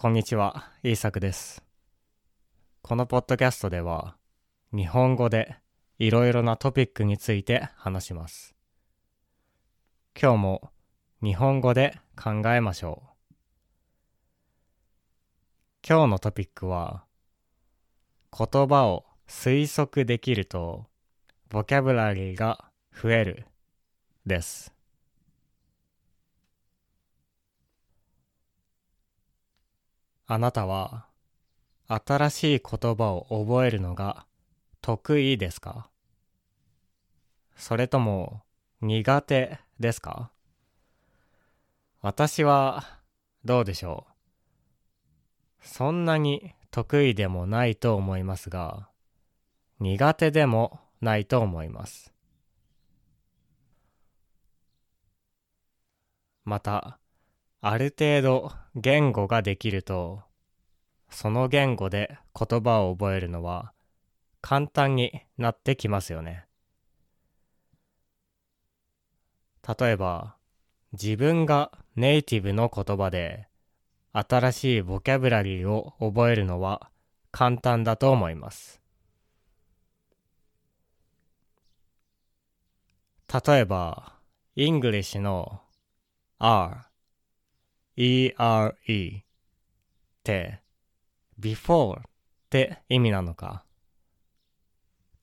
こんにちは、イーサクです。このポッドキャストでは、日本語でいろいろなトピックについて話します。今日も日本語で考えましょう。今日のトピックは、言葉を推測できると、ボキャブラリーが増える、です。あなたは新しい言葉を覚えるのが得意ですか？それとも苦手ですか？私はどうでしょう？そんなに得意でもないと思いますが苦手でもないと思います。またある程度言語ができると、その言語で言葉を覚えるのは簡単になってきますよね。例えば、自分がネイティブの言葉で新しいボキャブラリーを覚えるのは簡単だと思います。例えば、 English の ere ERE って、before って意味なのか？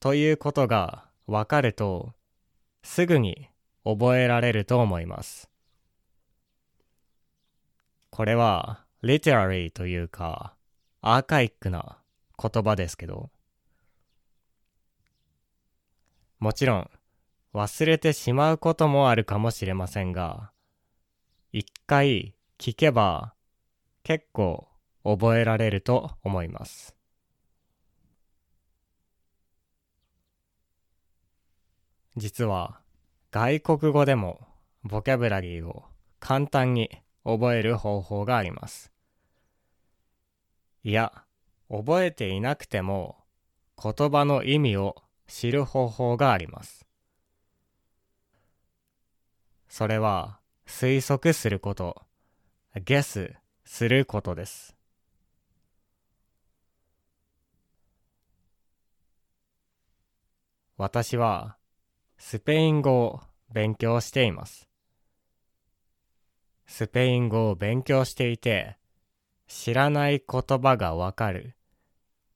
ということがわかると、すぐに覚えられると思います。これは、literary というか、 archaic な言葉ですけど、もちろん、忘れてしまうこともあるかもしれませんが、一回聞けば結構覚えられると思います。実は外国語でもボキャブラリーを簡単に覚える方法があります。いや、覚えていなくても言葉の意味を知る方法があります。それは推測すること、ゲスすることです。私はスペイン語を勉強しています。スペイン語を勉強していて知らない言葉がわかる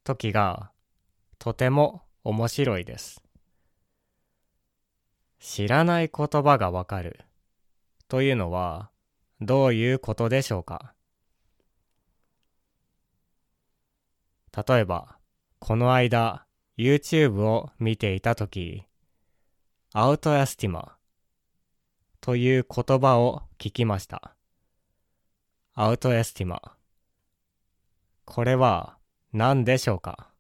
時がとても面白いです。知らない言葉がわかるというのはどういうことでしょうか？例えば、この間 YouTube を見ていたとき、アウトエスティマという言葉を聞きました。アウトエスティマ。これは何でしょうか？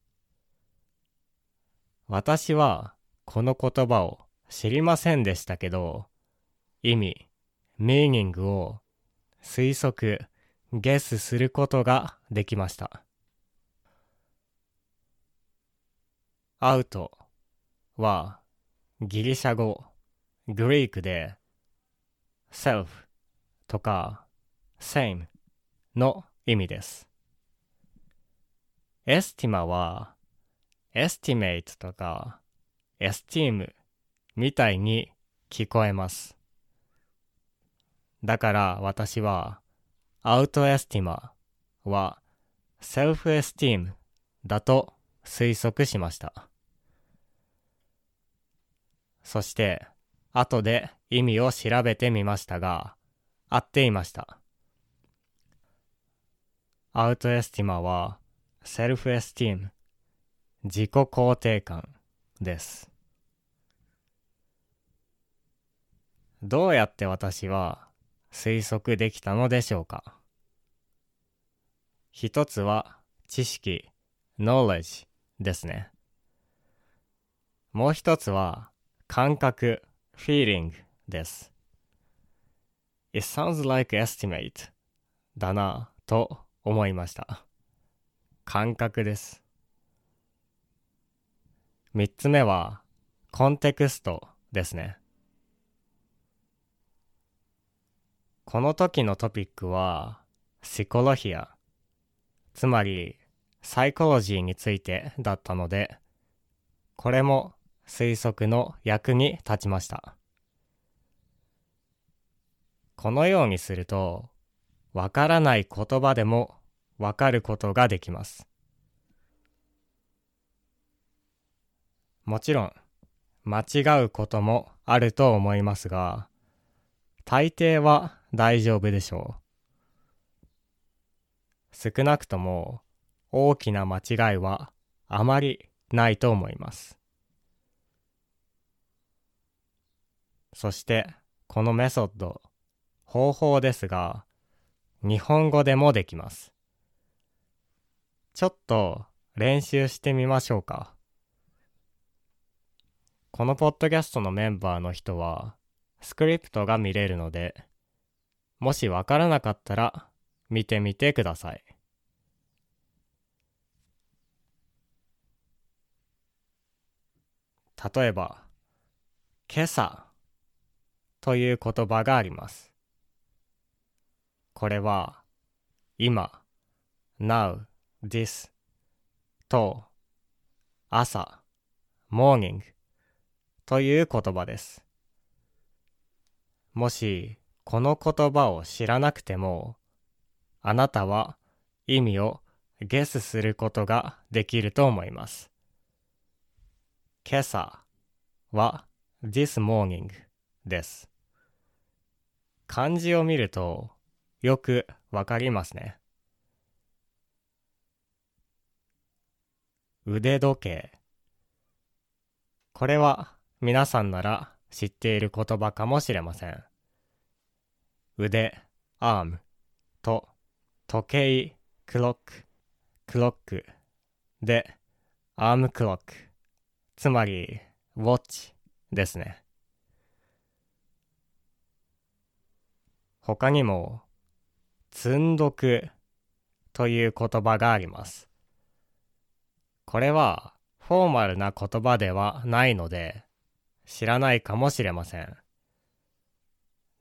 私はこの言葉を知りませんでしたけど、意味、ミーニングを推測、ゲスすることができました。アウトはギリシャ語、 Greek で self とか same の意味です。 estima は estimate とか esteem みたいに聞こえます。だから私は autoestima は self esteemだと推測しました。そして後で意味を調べてみましたが合っていました。アウトエスティマはセルフエスティーム自己肯定感です。どうやって私は推測できたのでしょうか？一つは知識 knowledge ですね。もう一つは感覚 feeling です。It sounds like estimate だなと思いました。感覚です。三つ目はコンテクストですね。この時のトピックは、シコロヒアつまりサイコロジーについてだったので、これも推測の役に立ちました。このようにすると、わからない言葉でもわかることができます。もちろん、間違うこともあると思いますが、大抵は大丈夫でしょう。少なくとも大きな間違いはあまりないと思います。そしてこのメソッド、方法ですが、日本語でもできます。ちょっと練習してみましょうか。このポッドキャストのメンバーの人は、スクリプトが見れるので、もしわからなかったら見てみてください。例えば、今朝という言葉があります。これは、今、now, this と、朝、morning という言葉です。もし、この言葉を知らなくても、あなたは意味をゲスすることができると思います。今朝は this morning です。漢字を見るとよくわかりますね。腕時計。これは皆さんなら知っている言葉かもしれません。腕、アームと時計、クロック、クロックでアームクロック。つまり、ウォッチですね。他にも、積んどくという言葉があります。これはフォーマルな言葉ではないので知らないかもしれません。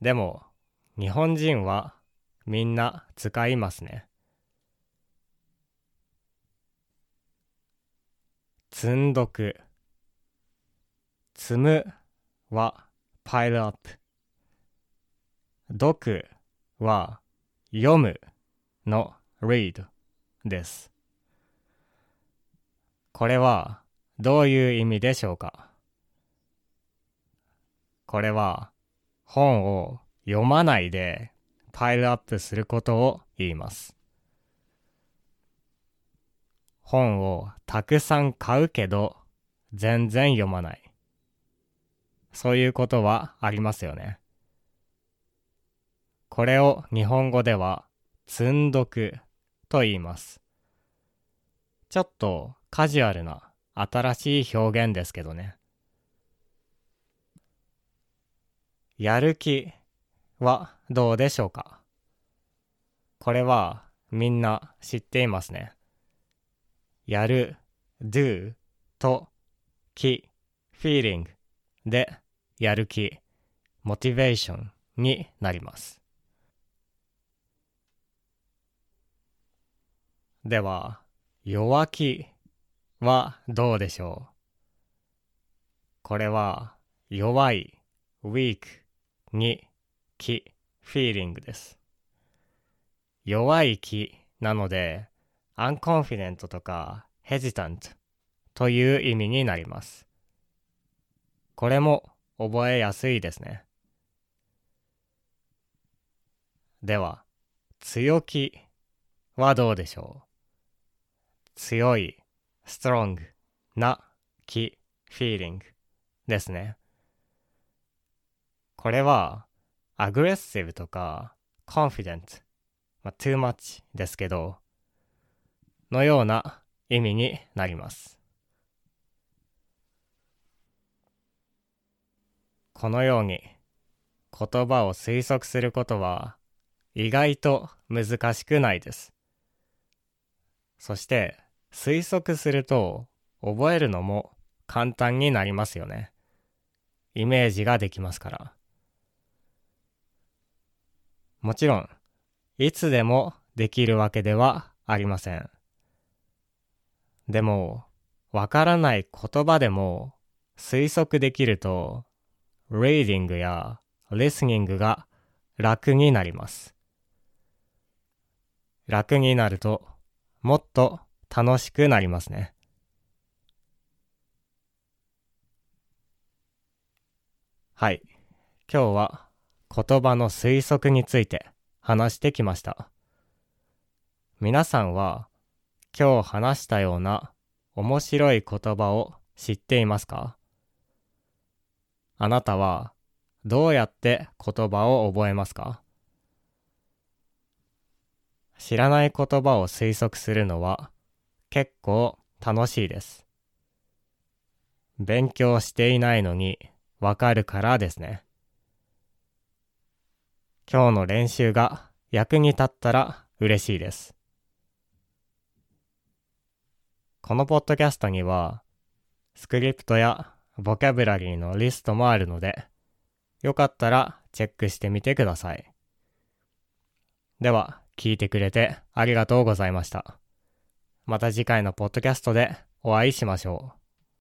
でも日本人はみんな使いますね。積んどく積むは pile up 読くは読むの read です。これはどういう意味でしょうか？これは本を読まないでパイルアップすることを言います。本をたくさん買うけど全然読まない。そういうことはありますよね。これを日本語では積んどくと言います。ちょっとカジュアルな新しい表現ですけどね。やる気はどうでしょうか？これはみんな知っていますね。やる、do と気、feeling でやる気、モチベーションになります。では、弱気はどうでしょう？これは弱い、weak に気、feeling です。弱い気なので、unconfident とか hesitant という意味になります。これも覚えやすいですね。では、強気はどうでしょう？強い、strong な気、feeling ですね。これは、aggressive とか confident、まあ、too much ですけど、のような意味になります。このように言葉を推測することは意外と難しくないです。そして推測すると覚えるのも簡単になりますよね。イメージができますから。もちろん、いつでもできるわけではありません。でも、わからない言葉でも推測できると、reading や listening が楽になります。楽になると、もっと楽しくなりますね。はい。今日は言葉の推測について話してきました。皆さんは今日話したような面白い言葉を知っていますか？あなたはどうやって言葉を覚えますか？知らない言葉を推測するのは結構楽しいです。勉強していないのにわかるからですね。今日の練習が役に立ったら嬉しいです。このポッドキャストには、スクリプトやボキャブラリーのリストもあるので、よかったらチェックしてみてください。では、聞いてくれてありがとうございました。また次回のポッドキャストでお会いしましょう。